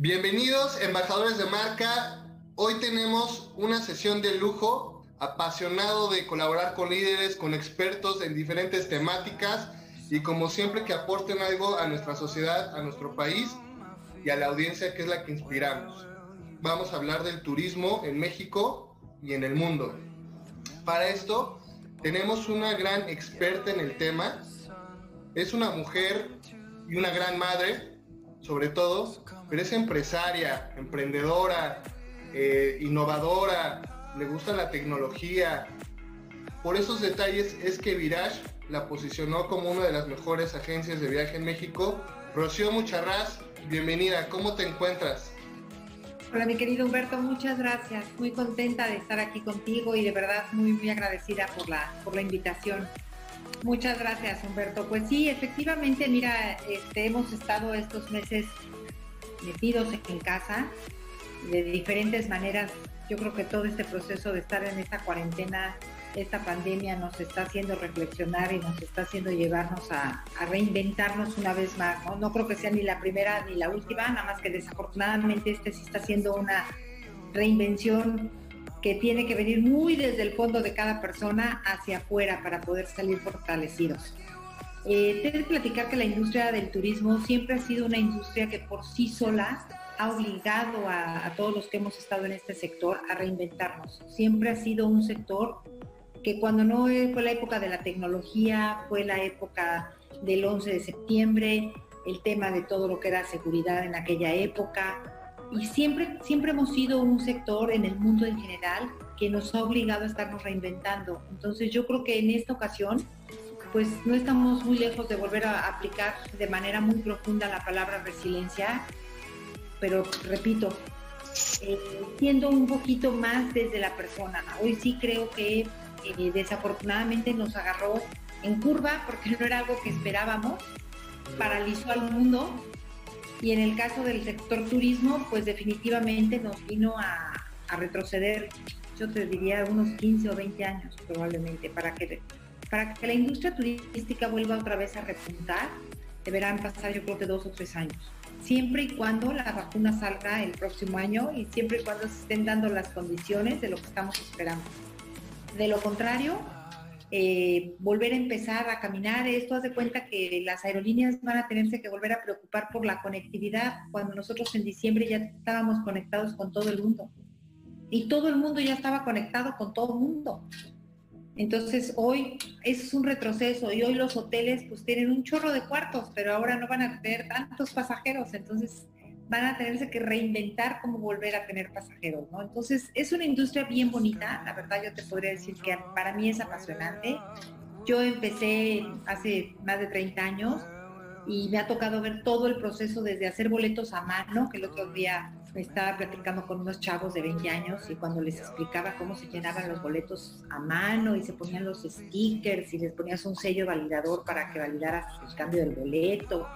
Bienvenidos, embajadores de marca. Hoy tenemos una sesión de lujo, apasionado de colaborar con líderes, con expertos en diferentes temáticas y como siempre que aporten algo a nuestra sociedad, a nuestro país y a la audiencia que es la que inspiramos. Vamos a hablar del turismo en México y en el mundo. Para esto tenemos una gran experta en el tema. Es una mujer y una gran madre, sobre todo, pero es empresaria, emprendedora, eh, innovadora, le gusta la tecnología. Por esos detalles es que Virage la posicionó como una de las mejores agencias de viaje en México. Rocío Mucharraz, bienvenida, ¿cómo te encuentras? Hola mi querido Humberto, muchas gracias. Muy contenta de estar aquí contigo y de verdad muy muy agradecida por la, por la invitación. Muchas gracias Humberto. Pues sí, efectivamente, mira, este, hemos estado estos meses metidos en casa de diferentes maneras. Yo creo que todo este proceso de estar en esta cuarentena, esta pandemia nos está haciendo reflexionar y nos está haciendo llevarnos a, reinventarnos una vez más. ¿no? ¿no? creo que sea ni la primera ni la última, nada más que desafortunadamente este sí está siendo una reinvención que tiene que venir muy desde el fondo de cada persona hacia afuera para poder salir fortalecidos. Eh, tengo que platicar que la industria del turismo siempre ha sido una industria que por sí sola ha obligado a, todos los que hemos estado en este sector a reinventarnos. Siempre ha sido un sector que cuando no fue la época de la tecnología, fue la época del 11 de septiembre, el tema de todo lo que era seguridad en aquella época. Y siempre, siempre hemos sido un sector en el mundo en general que nos ha obligado a estarnos reinventando. Entonces yo creo que en esta ocasión pues no estamos muy lejos de volver a aplicar de manera muy profunda la palabra resiliencia, pero repito, eh, siendo un poquito más desde la persona. Hoy sí creo que eh, desafortunadamente nos agarró en curva porque no era algo que esperábamos, paralizó al mundo y en el caso del sector turismo, pues definitivamente nos vino a, retroceder, yo te diría unos 15 o 20 años probablemente, para que para que la industria turística vuelva otra vez a repuntar, deberán pasar yo creo que dos o tres años. Siempre y cuando la vacuna salga el próximo año y siempre y cuando se estén dando las condiciones de lo que estamos esperando. De lo contrario, eh, volver a empezar a caminar, esto hace cuenta que las aerolíneas van a tenerse que volver a preocupar por la conectividad cuando nosotros en diciembre ya estábamos conectados con todo el mundo. Y todo el mundo ya estaba conectado con todo el mundo. Entonces hoy es un retroceso y hoy los hoteles pues tienen un chorro de cuartos, pero ahora no van a tener tantos pasajeros, entonces van a tenerse que reinventar cómo volver a tener pasajeros, ¿no? Entonces es una industria bien bonita, la verdad yo te podría decir que para mí es apasionante. Yo empecé hace más de 30 años y me ha tocado ver todo el proceso desde hacer boletos a mano, que el otro día estaba platicando con unos chavos de 20 años y cuando les explicaba cómo se llenaban los boletos a mano y se ponían los stickers y les ponías un sello validador para que validaras el cambio del boleto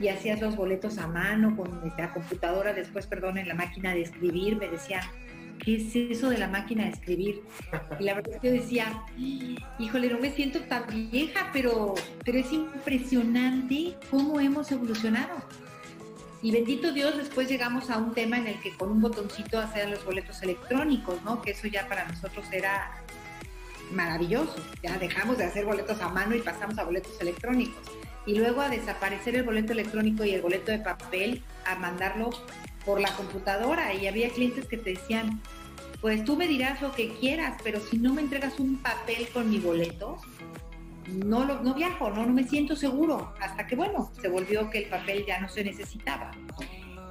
y hacías los boletos a mano con la computadora, después, perdón, en la máquina de escribir, me decían, ¿qué es eso de la máquina de escribir? Y la verdad es que yo decía, híjole, no me siento tan vieja, pero, pero es impresionante cómo hemos evolucionado. Y bendito Dios, después llegamos a un tema en el que con un botoncito hacían los boletos electrónicos, ¿no? Que eso ya para nosotros era maravilloso. Ya dejamos de hacer boletos a mano y pasamos a boletos electrónicos. Y luego a desaparecer el boleto electrónico y el boleto de papel, a mandarlo por la computadora. Y había clientes que te decían, pues tú me dirás lo que quieras, pero si no me entregas un papel con mi boleto, no, lo, no viajo, no, no me siento seguro, hasta que bueno, se volvió que el papel ya no se necesitaba.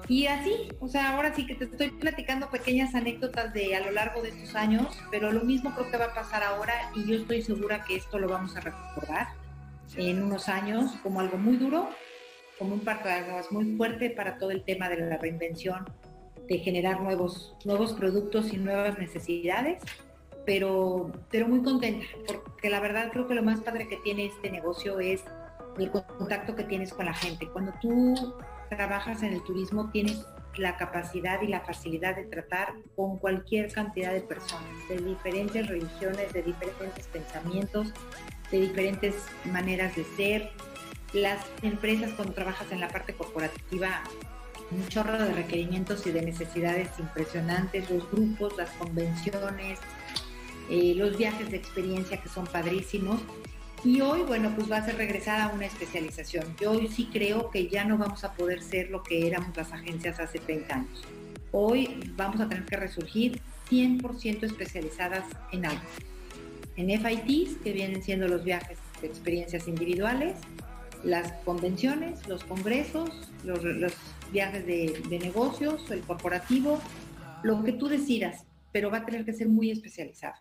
Y así, o sea, ahora sí que te estoy platicando pequeñas anécdotas de a lo largo de estos años, pero lo mismo creo que va a pasar ahora y yo estoy segura que esto lo vamos a recordar en unos años como algo muy duro, como un parteaguas muy fuerte para todo el tema de la reinvención, de generar nuevos, nuevos productos y nuevas necesidades pero, pero muy contenta, porque la verdad creo que lo más padre que tiene este negocio es el contacto que tienes con la gente. Cuando tú trabajas en el turismo tienes la capacidad y la facilidad de tratar con cualquier cantidad de personas, de diferentes religiones, de diferentes pensamientos, de diferentes maneras de ser. Las empresas cuando trabajas en la parte corporativa un chorro de requerimientos y de necesidades impresionantes, los grupos, las convenciones, eh, los viajes de experiencia que son padrísimos. Y hoy, bueno, pues va a ser regresar a una especialización. Yo hoy sí creo que ya no vamos a poder ser lo que éramos las agencias hace 30 años. Hoy vamos a tener que resurgir 100% especializadas en algo. En FITs, que vienen siendo los viajes de experiencias individuales, las convenciones, los congresos, los, viajes de, negocios, el corporativo, lo que tú decidas, pero va a tener que ser muy especializado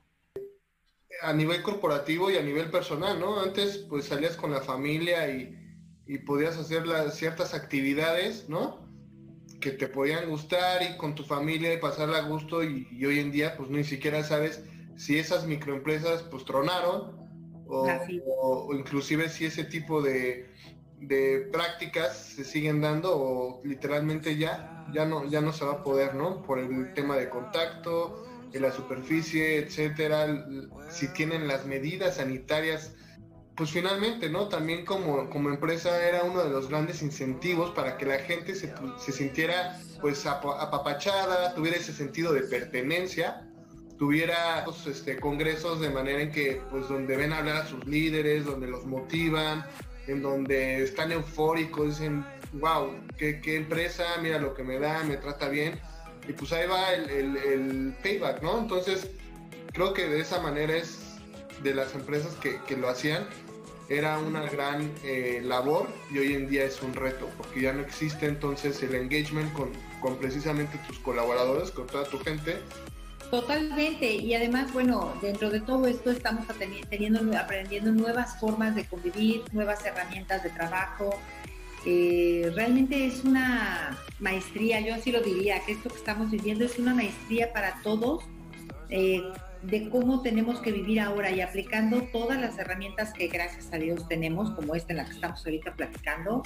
a nivel corporativo y a nivel personal, ¿no? Antes pues salías con la familia y, podías hacer ciertas actividades, ¿no? Que te podían gustar y con tu familia y pasarla a gusto y, hoy en día pues ni siquiera sabes si esas microempresas pues tronaron o, inclusive si ese tipo de, de, prácticas se siguen dando o literalmente ya, ya no, ya no se va a poder, ¿no? Por el tema de contacto, de la superficie, etcétera, si tienen las medidas sanitarias, pues finalmente, ¿no? También como, como empresa era uno de los grandes incentivos para que la gente se, se sintiera pues apapachada, tuviera ese sentido de pertenencia, tuviera pues, este, congresos de manera en que pues donde ven hablar a sus líderes, donde los motivan, en donde están eufóricos, dicen, wow, qué, qué empresa, mira lo que me da, me trata bien y pues ahí va el, payback, ¿no? Entonces, creo que de esa manera es de las empresas que, lo hacían, era una gran eh, labor y hoy en día es un reto, porque ya no existe entonces el engagement con, con precisamente tus colaboradores, con toda tu gente. Totalmente, y además, bueno, dentro de todo esto estamos teniendo, aprendiendo nuevas formas de convivir, nuevas herramientas de trabajo, eh, realmente es una maestría, yo así lo diría, que esto que estamos viviendo es una maestría para todos eh, de cómo tenemos que vivir ahora y aplicando todas las herramientas que gracias a Dios tenemos, como esta en la que estamos ahorita platicando,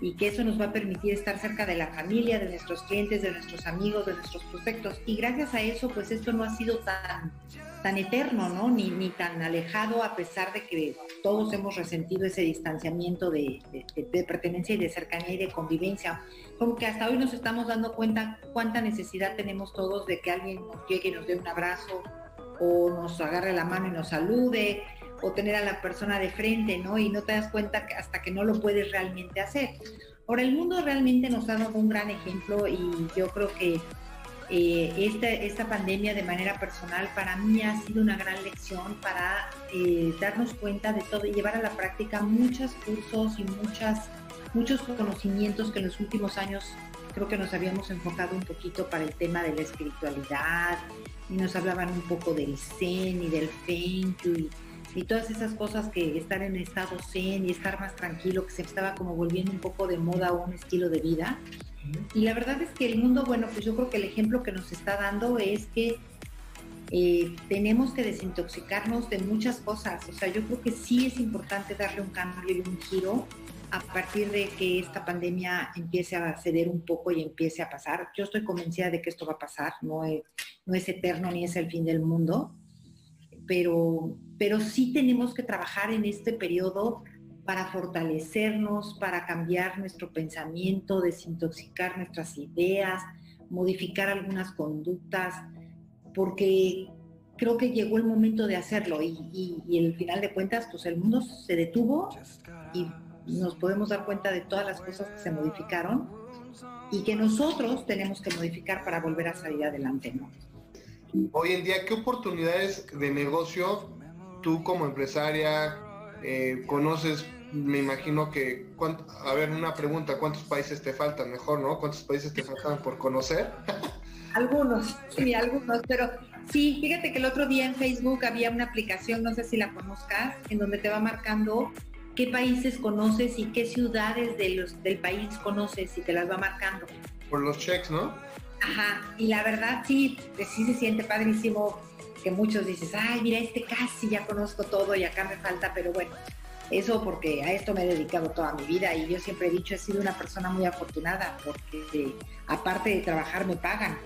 y que eso nos va a permitir estar cerca de la familia, de nuestros clientes, de nuestros amigos, de nuestros prospectos. Y gracias a eso, pues esto no ha sido tan, tan eterno, ¿no? Ni, ni tan alejado, a pesar de que todos hemos resentido ese distanciamiento de, pertenencia y de cercanía y de convivencia. Como que hasta hoy nos estamos dando cuenta cuánta necesidad tenemos todos de que alguien nos llegue y nos dé un abrazo o nos agarre la mano y nos salude o tener a la persona de frente, ¿no? Y no te das cuenta hasta que no lo puedes realmente hacer. Ahora, el mundo realmente nos ha dado un gran ejemplo y yo creo que eh, esta, esta, pandemia de manera personal para mí ha sido una gran lección para eh, darnos cuenta de todo y llevar a la práctica muchos cursos y muchas, muchos conocimientos que en los últimos años creo que nos habíamos enfocado un poquito para el tema de la espiritualidad y nos hablaban un poco del Zen y del Feng Shui y todas esas cosas que estar en estado zen y estar más tranquilo, que se estaba como volviendo un poco de moda o un estilo de vida. Y la verdad es que el mundo, bueno, pues yo creo que el ejemplo que nos está dando es que eh, tenemos que desintoxicarnos de muchas cosas. O sea, yo creo que sí es importante darle un cambio y un giro a partir de que esta pandemia empiece a ceder un poco y empiece a pasar. Yo estoy convencida de que esto va a pasar, no es, no es eterno ni es el fin del mundo, pero, pero sí tenemos que trabajar en este periodo para fortalecernos, para cambiar nuestro pensamiento, desintoxicar nuestras ideas, modificar algunas conductas, porque creo que llegó el momento de hacerlo y, y, el final de cuentas, pues el mundo se detuvo y nos podemos dar cuenta de todas las cosas que se modificaron y que nosotros tenemos que modificar para volver a salir adelante, ¿no? Hoy en día, ¿qué oportunidades de negocio tú como empresaria eh, conoces? Me imagino que, a ver, una pregunta, ¿cuántos países te faltan? Mejor, ¿no? ¿Cuántos países te faltan por conocer? algunos, sí, algunos, pero sí, fíjate que el otro día en Facebook había una aplicación, no sé si la conozcas, en donde te va marcando qué países conoces y qué ciudades de los, del país conoces y te las va marcando. Por los checks, ¿no? Ajá, y la verdad sí, sí se siente padrísimo que muchos dices, ay, mira, este casi ya conozco todo y acá me falta, pero bueno, eso porque a esto me he dedicado toda mi vida y yo siempre he dicho, he sido una persona muy afortunada porque aparte de trabajar me pagan,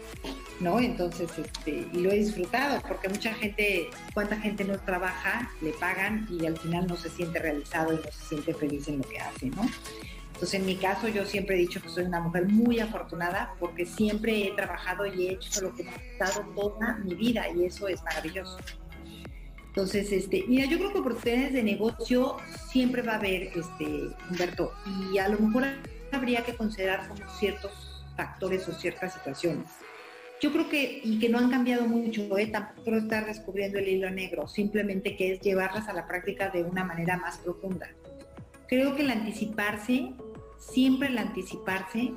¿no? Entonces, este, y lo he disfrutado porque mucha gente, cuánta gente no trabaja, le pagan y al final no se siente realizado y no se siente feliz en lo que hace, ¿no? Entonces, en mi caso, yo siempre he dicho que soy una mujer muy afortunada porque siempre he trabajado y he hecho lo que me ha gustado toda mi vida y eso es maravilloso. Entonces, este, mira, yo creo que oportunidades de negocio siempre va a haber, este, Humberto, y a lo mejor habría que considerar como ciertos factores o ciertas situaciones. Yo creo que, y que no han cambiado mucho, ¿eh? tampoco estar descubriendo el hilo negro, simplemente que es llevarlas a la práctica de una manera más profunda. Creo que el anticiparse, siempre el anticiparse,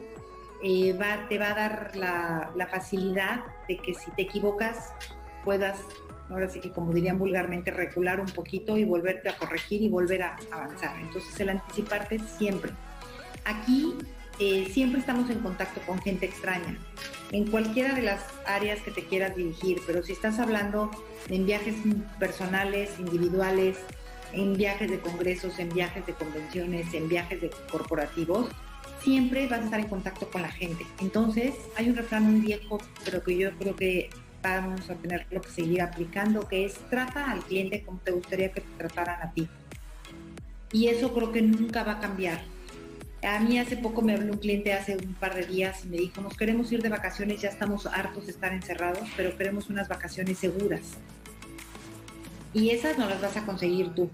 eh, te va a dar la, la facilidad de que si te equivocas puedas, ahora sí que como dirían vulgarmente, recular un poquito y volverte a corregir y volver a avanzar. Entonces el anticiparte siempre. Aquí eh, siempre estamos en contacto con gente extraña, en cualquiera de las áreas que te quieras dirigir, pero si estás hablando en viajes personales, individuales, en viajes de congresos, en viajes de convenciones, en viajes de corporativos, siempre vas a estar en contacto con la gente. Entonces, hay un refrán muy viejo, pero que yo creo que vamos a tener que seguir aplicando, que es trata al cliente como te gustaría que te trataran a ti. Y eso creo que nunca va a cambiar. A mí hace poco me habló un cliente hace un par de días y me dijo, nos queremos ir de vacaciones, ya estamos hartos de estar encerrados, pero queremos unas vacaciones seguras. Y esas no las vas a conseguir tú.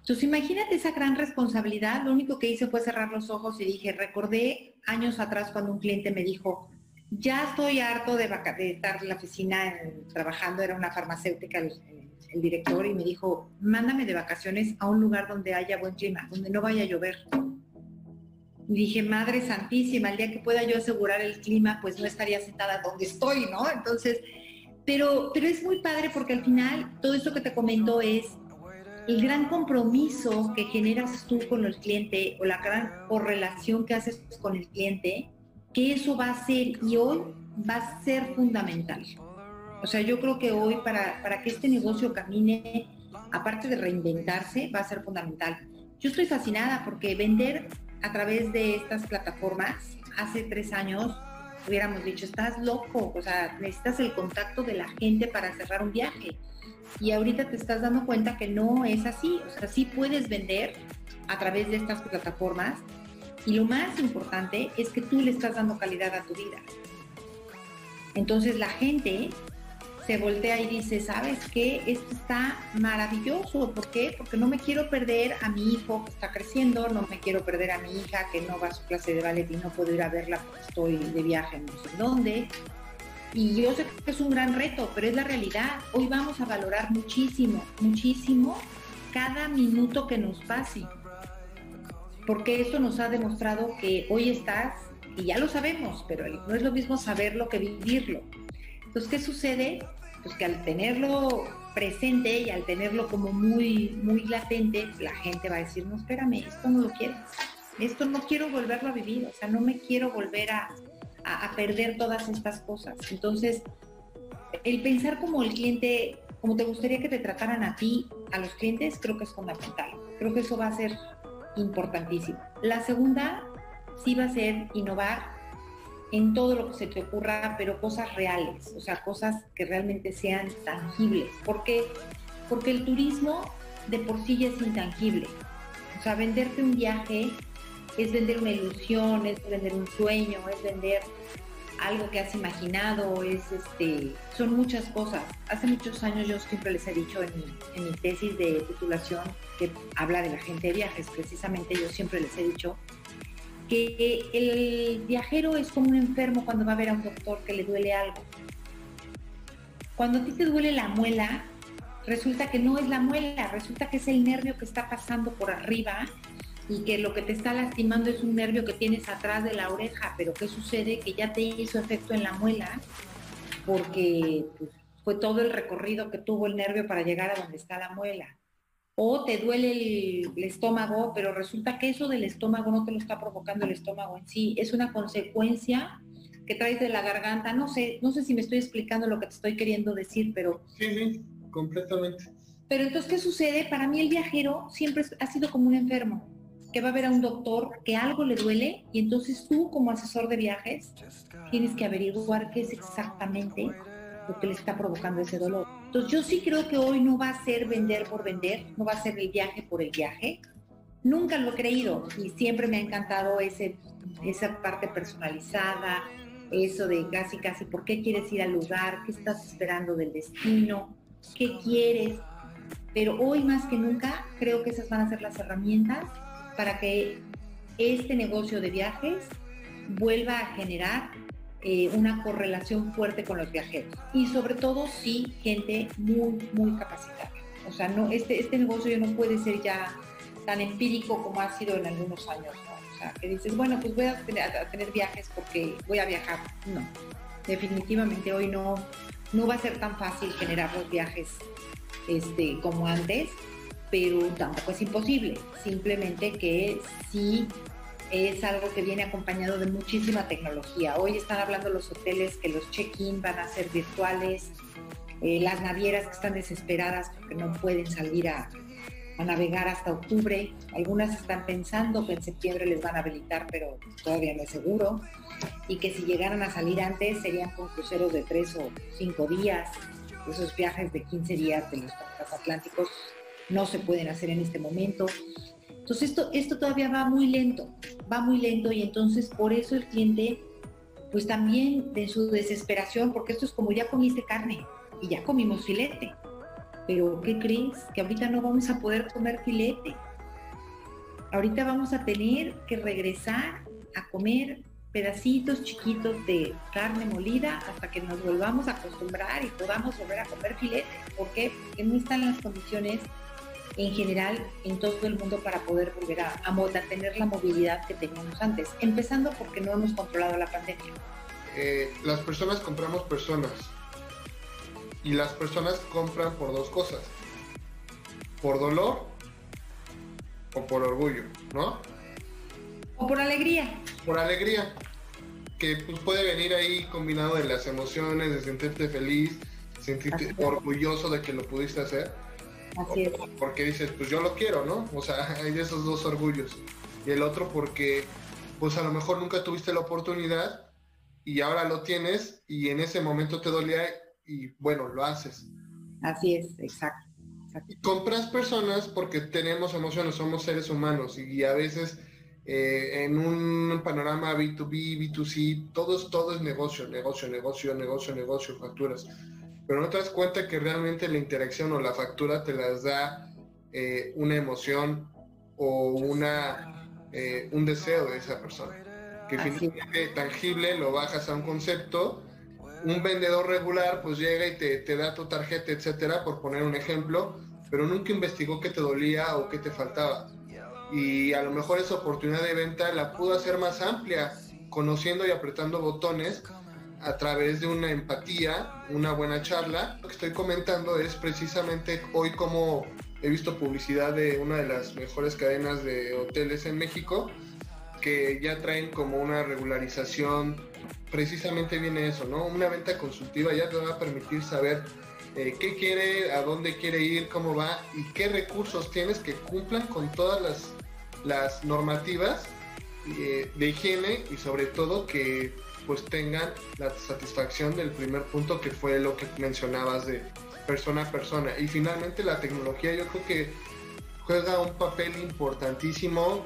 Entonces imagínate esa gran responsabilidad. Lo único que hice fue cerrar los ojos y dije, recordé años atrás cuando un cliente me dijo, ya estoy harto de, estar en la oficina trabajando, era una farmacéutica el, el director, y me dijo, mándame de vacaciones a un lugar donde haya buen clima, donde no vaya a llover dije, Madre Santísima, el día que pueda yo asegurar el clima, pues no estaría sentada donde estoy, ¿no? Entonces, pero, pero es muy padre porque al final todo esto que te comento es el gran compromiso que generas tú con el cliente o la gran correlación que haces con el cliente, que eso va a ser y hoy va a ser fundamental. O sea, yo creo que hoy para, para que este negocio camine, aparte de reinventarse, va a ser fundamental. Yo estoy fascinada porque vender a través de estas plataformas, hace tres años hubiéramos dicho, estás loco, o sea, necesitas el contacto de la gente para cerrar un viaje. Y ahorita te estás dando cuenta que no es así, o sea, sí puedes vender a través de estas plataformas y lo más importante es que tú le estás dando calidad a tu vida. Entonces la gente se voltea y dice, ¿sabes qué? Esto está maravilloso. ¿Por qué? Porque no me quiero perder a mi hijo que está creciendo, no me quiero perder a mi hija que no va a su clase de ballet y no puedo ir a verla porque estoy de viaje no sé dónde. Y yo sé que es un gran reto, pero es la realidad. Hoy vamos a valorar muchísimo, muchísimo cada minuto que nos pase. Porque esto nos ha demostrado que hoy estás, y ya lo sabemos, pero no es lo mismo saberlo que vivirlo. Entonces, ¿qué sucede? Pues que al tenerlo presente y al tenerlo como muy, muy latente, la gente va a decir, no, espérame, esto no lo quiero. Esto no quiero volverlo a vivir, o sea, no me quiero volver a, a, perder todas estas cosas. Entonces, el pensar como el cliente, como te gustaría que te trataran a ti, a los clientes, creo que es fundamental. Creo que eso va a ser importantísimo. La segunda sí va a ser innovar en todo lo que se te ocurra, pero cosas reales, o sea, cosas que realmente sean tangibles. ¿Por qué? Porque el turismo de por sí ya es intangible. O sea, venderte un viaje es vender una ilusión, es vender un sueño, es vender algo que has imaginado, es este, son muchas cosas. Hace muchos años yo siempre les he dicho en mi, en mi tesis de titulación que habla de la gente de viajes, precisamente yo siempre les he dicho que el viajero es como un enfermo cuando va a ver a un doctor que le duele algo. Cuando a ti te duele la muela, resulta que no es la muela, resulta que es el nervio que está pasando por arriba y que lo que te está lastimando es un nervio que tienes atrás de la oreja, pero ¿qué sucede? Que ya te hizo efecto en la muela porque pues, fue todo el recorrido que tuvo el nervio para llegar a donde está la muela o te duele el, estómago, pero resulta que eso del estómago no te lo está provocando el estómago en sí, es una consecuencia que traes de la garganta. No sé, no sé si me estoy explicando lo que te estoy queriendo decir, pero... Sí, sí, completamente. Pero entonces, ¿qué sucede? Para mí el viajero siempre ha sido como un enfermo, que va a ver a un doctor que algo le duele y entonces tú como asesor de viajes tienes que averiguar qué es exactamente lo que le está provocando ese dolor. Entonces yo sí creo que hoy no va a ser vender por vender, no va a ser el viaje por el viaje, Nunca lo he creído y siempre me ha encantado ese, esa parte personalizada, eso de casi, casi, ¿por qué quieres ir al lugar? ¿Qué estás esperando del destino? ¿Qué quieres? Pero hoy más que nunca creo que esas van a ser las herramientas para que este negocio de viajes vuelva a generar eh, una correlación fuerte con los viajeros. Y sobre todo, sí, gente muy, muy capacitada. O sea, no, este, este negocio no puede ser ya tan empírico como ha sido en algunos años. O sea, que dices, bueno, pues voy a tener, viajes porque voy a viajar. No, definitivamente hoy no, no va a ser tan fácil generar los viajes este, como antes, pero tampoco es imposible. Simplemente que sí es algo que viene acompañado de muchísima tecnología. Hoy están hablando los hoteles que los check-in van a ser virtuales, eh, las navieras que están desesperadas porque no pueden salir a, a navegar hasta octubre. Algunas están pensando que en septiembre les van a habilitar, pero todavía no es seguro. Y que si llegaran a salir antes serían con cruceros de tres o cinco días. Esos viajes de 15 días de los transatlánticos no se pueden hacer en este momento. Entonces esto, esto todavía va muy lento, va muy lento y entonces por eso el cliente, pues también de su desesperación, porque esto es como ya comiste carne y ya comimos filete pero ¿qué crees? Que ahorita no vamos a poder comer filete. Ahorita vamos a tener que regresar a comer pedacitos chiquitos de carne molida hasta que nos volvamos a acostumbrar y podamos volver a comer filete. ¿Por qué? Porque no están las condiciones en general en todo el mundo para poder volver a, a tener la movilidad que teníamos antes. Empezando porque no hemos controlado la pandemia. Eh, las personas compramos personas y las personas compran por dos cosas. Por dolor o por orgullo, ¿no? O por alegría. Por alegría. Que pues, puede venir ahí combinado de las emociones, de sentirte feliz, sentirte orgulloso de que lo pudiste hacer. Así es. Porque dices, pues yo lo quiero, ¿no? O sea, hay esos dos orgullos. Y el otro porque, pues a lo mejor nunca tuviste la oportunidad y ahora lo tienes y en ese momento te dolía y bueno, lo haces. Así es, exacto. Compras personas porque tenemos emociones, somos seres humanos y, a veces eh, en un panorama B2B, B2C, todo es, todo es negocio, negocio, negocio, negocio, negocio, facturas. Pero no te das cuenta que realmente la interacción o la factura te las da eh, una emoción o una, eh, un deseo de esa persona. Que finalmente tangible lo bajas a un concepto un vendedor regular pues llega y te, da tu tarjeta, etcétera, por poner un ejemplo, pero nunca investigó qué te dolía o qué te faltaba. Y a lo mejor esa oportunidad de venta la pudo hacer más amplia, conociendo y apretando botones a través de una empatía, una buena charla. Lo que estoy comentando es precisamente hoy como he visto publicidad de una de las mejores cadenas de hoteles en México, que ya traen como una regularización precisamente viene eso, ¿no? Una venta consultiva ya te va a permitir saber eh, qué quiere, a dónde quiere ir, cómo va y qué recursos tienes que cumplan con todas las, las normativas eh, de higiene y sobre todo que pues tengan la satisfacción del primer punto que fue lo que mencionabas de persona a persona. Y finalmente la tecnología yo creo que juega un papel importantísimo.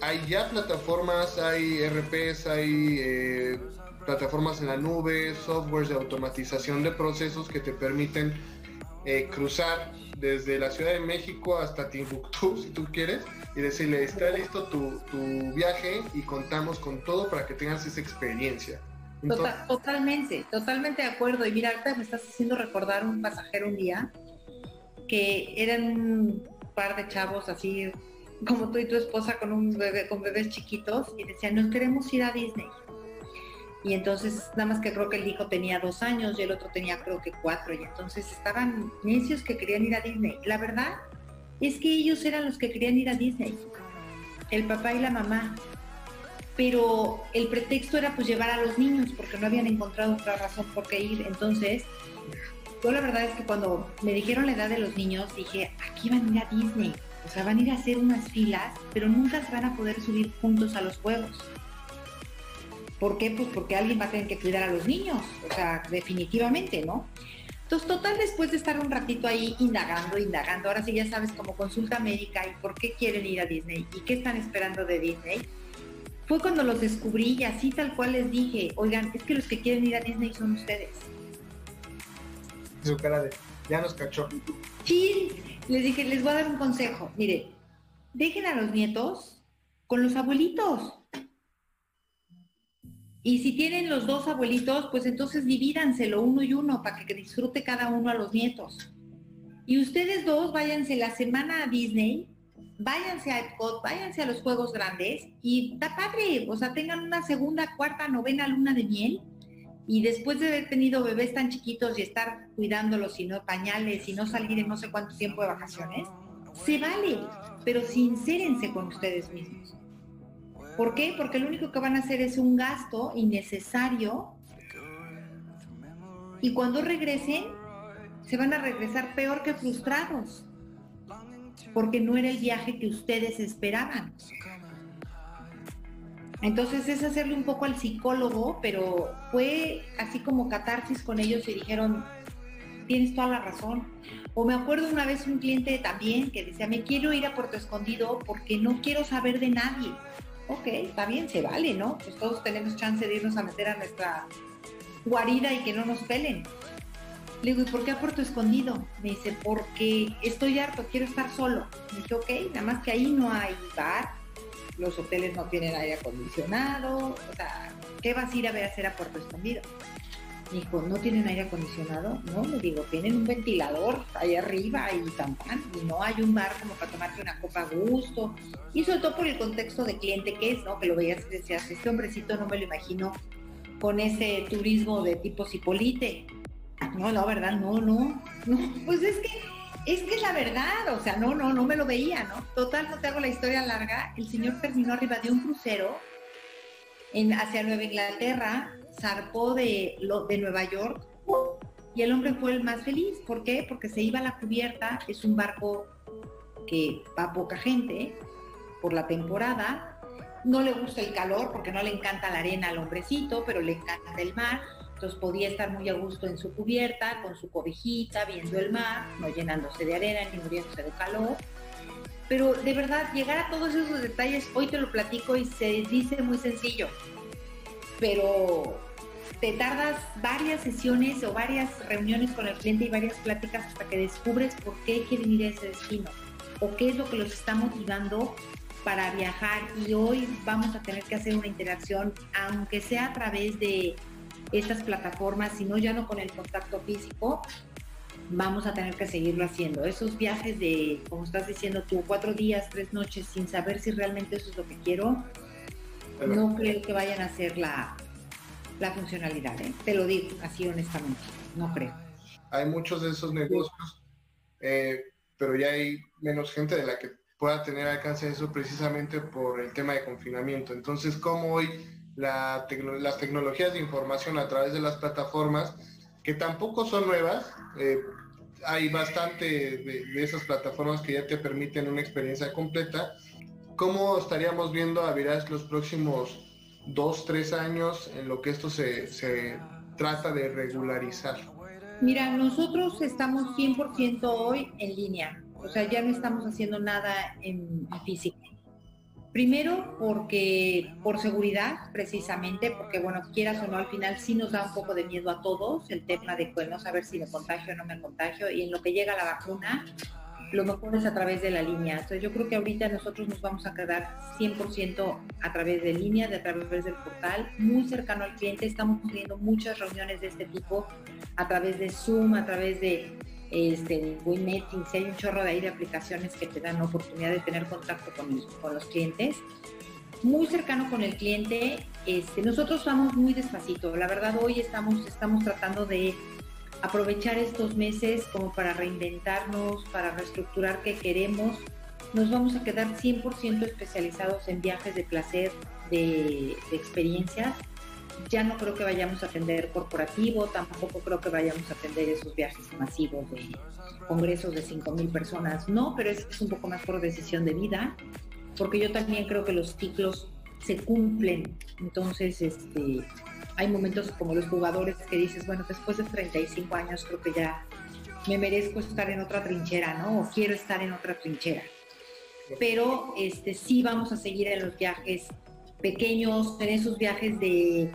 Hay ya plataformas, hay RPs, hay eh, plataformas en la nube, softwares de automatización de procesos que te permiten eh, cruzar desde la Ciudad de México hasta Timbuktu, si tú quieres, y decirle, está listo tu, viaje y contamos con todo para que tengas esa experiencia. totalmente, totalmente de acuerdo. Y mira, ahorita me estás haciendo recordar un pasajero un día que eran un par de chavos así como tú y tu esposa con un bebé, con bebés chiquitos y decían, nos queremos ir a Disney. Y entonces, nada más que creo que el hijo tenía dos años y el otro tenía creo que cuatro. Y entonces estaban necios que querían ir a Disney. La verdad es que ellos eran los que querían ir a Disney. El papá y la mamá. Pero el pretexto era pues llevar a los niños porque no habían encontrado otra razón por qué ir. Entonces, yo la verdad es que cuando me dijeron la edad de los niños, dije, aquí van a ir a Disney. O sea, van a ir a hacer unas filas, pero nunca se van a poder subir juntos a los juegos. ¿Por qué? Pues porque alguien va a tener que cuidar a los niños, o sea, definitivamente, ¿no? Entonces, total, después de estar un ratito ahí indagando, indagando, ahora sí ya sabes como consulta médica y por qué quieren ir a Disney y qué están esperando de Disney, fue cuando los descubrí y así tal cual les dije, oigan, es que los que quieren ir a Disney son ustedes. Su cara de, ya nos cachó. Sí, les dije, les voy a dar un consejo. Mire, dejen a los nietos con los abuelitos. Y si tienen los dos abuelitos, pues entonces divídanselo uno y uno para que disfrute cada uno a los nietos. Y ustedes dos váyanse la semana a Disney, váyanse a Epcot, váyanse a los juegos grandes y está padre, o sea, tengan una segunda, cuarta, novena luna de miel y después de haber tenido bebés tan chiquitos y estar cuidándolos y no pañales y no salir en no sé cuánto tiempo de vacaciones, se vale, pero sincérense con ustedes mismos. ¿Por qué? Porque lo único que van a hacer es un gasto innecesario y cuando regresen se van a regresar peor que frustrados porque no era el viaje que ustedes esperaban. Entonces es hacerle un poco al psicólogo, pero fue así como catarsis con ellos y dijeron, tienes toda la razón. O me acuerdo una vez un cliente también que decía, me quiero ir a Puerto Escondido porque no quiero saber de nadie ok, está bien, se vale, ¿no? Pues todos tenemos chance de irnos a meter a nuestra guarida y que no nos pelen. Le digo, ¿y por qué a Puerto Escondido? Me dice, porque estoy harto, quiero estar solo. Me dije, ok, nada más que ahí no hay bar, los hoteles no tienen aire acondicionado, o sea, ¿qué vas a ir a ver a hacer a Puerto Escondido? Dijo, ¿no tienen aire acondicionado? No, le digo, tienen un ventilador ahí arriba y tan, y no hay un bar como para tomarte una copa a gusto. Y sobre todo por el contexto de cliente que es, ¿no? Que lo veías y decías, este hombrecito no me lo imagino con ese turismo de tipo Cipolite. No, no, ¿verdad? No, no, no. Pues es que, es que es la verdad, o sea, no, no, no me lo veía, ¿no? Total, no te hago la historia larga. El señor terminó arriba de un crucero en, hacia Nueva Inglaterra zarpó de, de Nueva York y el hombre fue el más feliz. ¿Por qué? Porque se iba a la cubierta, es un barco que va poca gente por la temporada. No le gusta el calor porque no le encanta la arena al hombrecito, pero le encanta el mar. Entonces podía estar muy a gusto en su cubierta, con su cobijita, viendo el mar, no llenándose de arena ni muriéndose de calor. Pero de verdad, llegar a todos esos detalles, hoy te lo platico y se dice muy sencillo pero te tardas varias sesiones o varias reuniones con el cliente y varias pláticas hasta que descubres por qué quieren ir a ese destino o qué es lo que los está motivando para viajar y hoy vamos a tener que hacer una interacción, aunque sea a través de estas plataformas, sino ya no con el contacto físico, vamos a tener que seguirlo haciendo. Esos viajes de, como estás diciendo tú, cuatro días, tres noches sin saber si realmente eso es lo que quiero, no creo que vayan a hacer la, la funcionalidad, ¿eh? te lo digo así honestamente, no creo. Hay muchos de esos negocios, eh, pero ya hay menos gente de la que pueda tener alcance a eso precisamente por el tema de confinamiento. Entonces, como hoy la las tecnologías de información a través de las plataformas, que tampoco son nuevas, eh, hay bastante de, de, esas plataformas que ya te permiten una experiencia completa, ¿Cómo estaríamos viendo a Virage los próximos dos, tres años en lo que esto se, se trata de regularizar? Mira, nosotros estamos 100% hoy en línea, o sea, ya no estamos haciendo nada en, físico. Primero porque por seguridad, precisamente, porque bueno, quieras o no, al final sí nos da un poco de miedo a todos el tema de pues, no saber si me contagio o no me contagio y en lo que llega la vacuna, lo mejor es a través de la línea. Entonces yo creo que ahorita nosotros nos vamos a quedar 100% a través de línea, de a través del portal, muy cercano al cliente. Estamos teniendo muchas reuniones de este tipo a través de Zoom, a través de este, WinMeetings, hay un chorro de ahí de aplicaciones que te dan oportunidad de tener contacto con, con los clientes. Muy cercano con el cliente, este, nosotros vamos muy despacito. La verdad hoy estamos, estamos tratando de aprovechar estos meses como para reinventarnos, para reestructurar qué queremos. Nos vamos a quedar 100% especializados en viajes de placer, de, experiencias. Ya no creo que vayamos a atender corporativo, tampoco creo que vayamos a atender esos viajes masivos de congresos de 5.000 personas. No, pero es, es un poco más por decisión de vida, porque yo también creo que los ciclos se cumplen. Entonces, este, hay momentos como los jugadores que dices, bueno, después de 35 años creo que ya me merezco estar en otra trinchera, ¿no? O quiero estar en otra trinchera. Pero este, sí vamos a seguir en los viajes pequeños, en esos viajes de,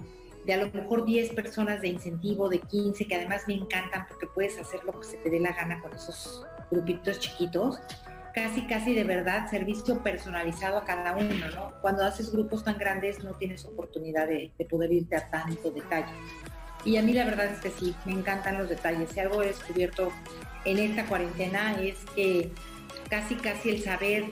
de a lo mejor 10 personas de incentivo, de 15, que además me encantan porque puedes hacer lo que se te dé la gana con esos grupitos chiquitos casi, casi de verdad servicio personalizado a cada uno, ¿no? Cuando haces grupos tan grandes no tienes oportunidad de, poder irte a tanto detalle. Y a mí la verdad es que sí, me encantan los detalles. Si algo he descubierto en esta cuarentena es que casi, casi el saber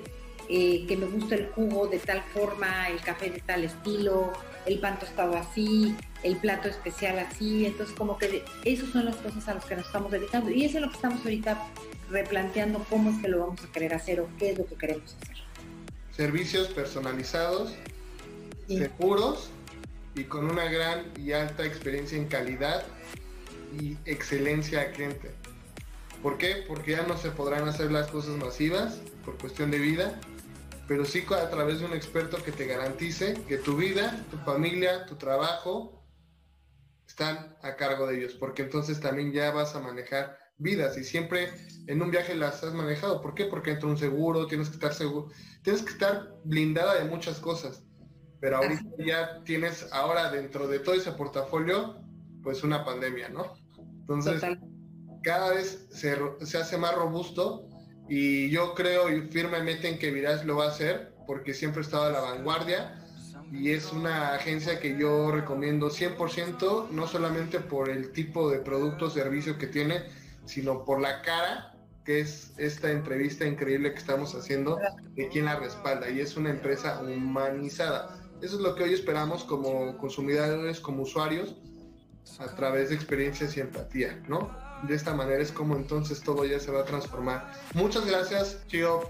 eh, que me gusta el jugo de tal forma, el café de tal estilo, el pan tostado así, el plato especial así. Entonces, como que esas son las cosas a las que nos estamos dedicando. Y eso es lo que estamos ahorita replanteando cómo es que lo vamos a querer hacer o qué es lo que queremos hacer. Servicios personalizados, seguros y con una gran y alta experiencia en calidad y excelencia al cliente. ¿Por qué? Porque ya no se podrán hacer las cosas masivas por cuestión de vida, pero sí a través de un experto que te garantice que tu vida, tu familia, tu trabajo están a cargo de ellos, porque entonces también ya vas a manejar vidas y siempre en un viaje las has manejado. ¿Por qué? Porque entra un seguro, tienes que estar seguro, tienes que estar blindada de muchas cosas. Pero ahorita ya tienes ahora dentro de todo ese portafolio, pues una pandemia, ¿no? Entonces, cada vez se, se, hace más robusto y yo creo firmemente en que Virage lo va a hacer porque siempre he estado a la vanguardia y es una agencia que yo recomiendo 100%, no solamente por el tipo de producto o servicio que tiene, sino por la cara que es esta entrevista increíble que estamos haciendo de quien la respalda y es una empresa humanizada. Eso es lo que hoy esperamos como consumidores, como usuarios, a través de experiencias y empatía, ¿no? De esta manera es como entonces todo ya se va a transformar. Muchas gracias, Chio,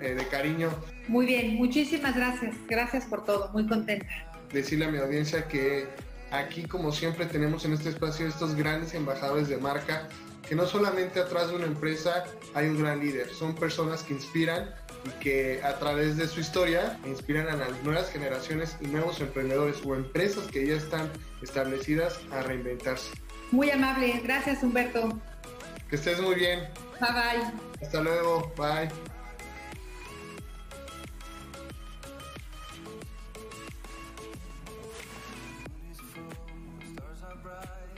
eh, de cariño. Muy bien, muchísimas gracias. Gracias por todo, muy contenta. Decirle a mi audiencia que aquí, como siempre, tenemos en este espacio estos grandes embajadores de marca que no solamente atrás de una empresa hay un gran líder, son personas que inspiran y que a través de su historia inspiran a las nuevas generaciones y nuevos emprendedores o empresas que ya están establecidas a reinventarse. Muy amable, gracias Humberto. Que estés muy bien. Bye bye. Hasta luego, bye.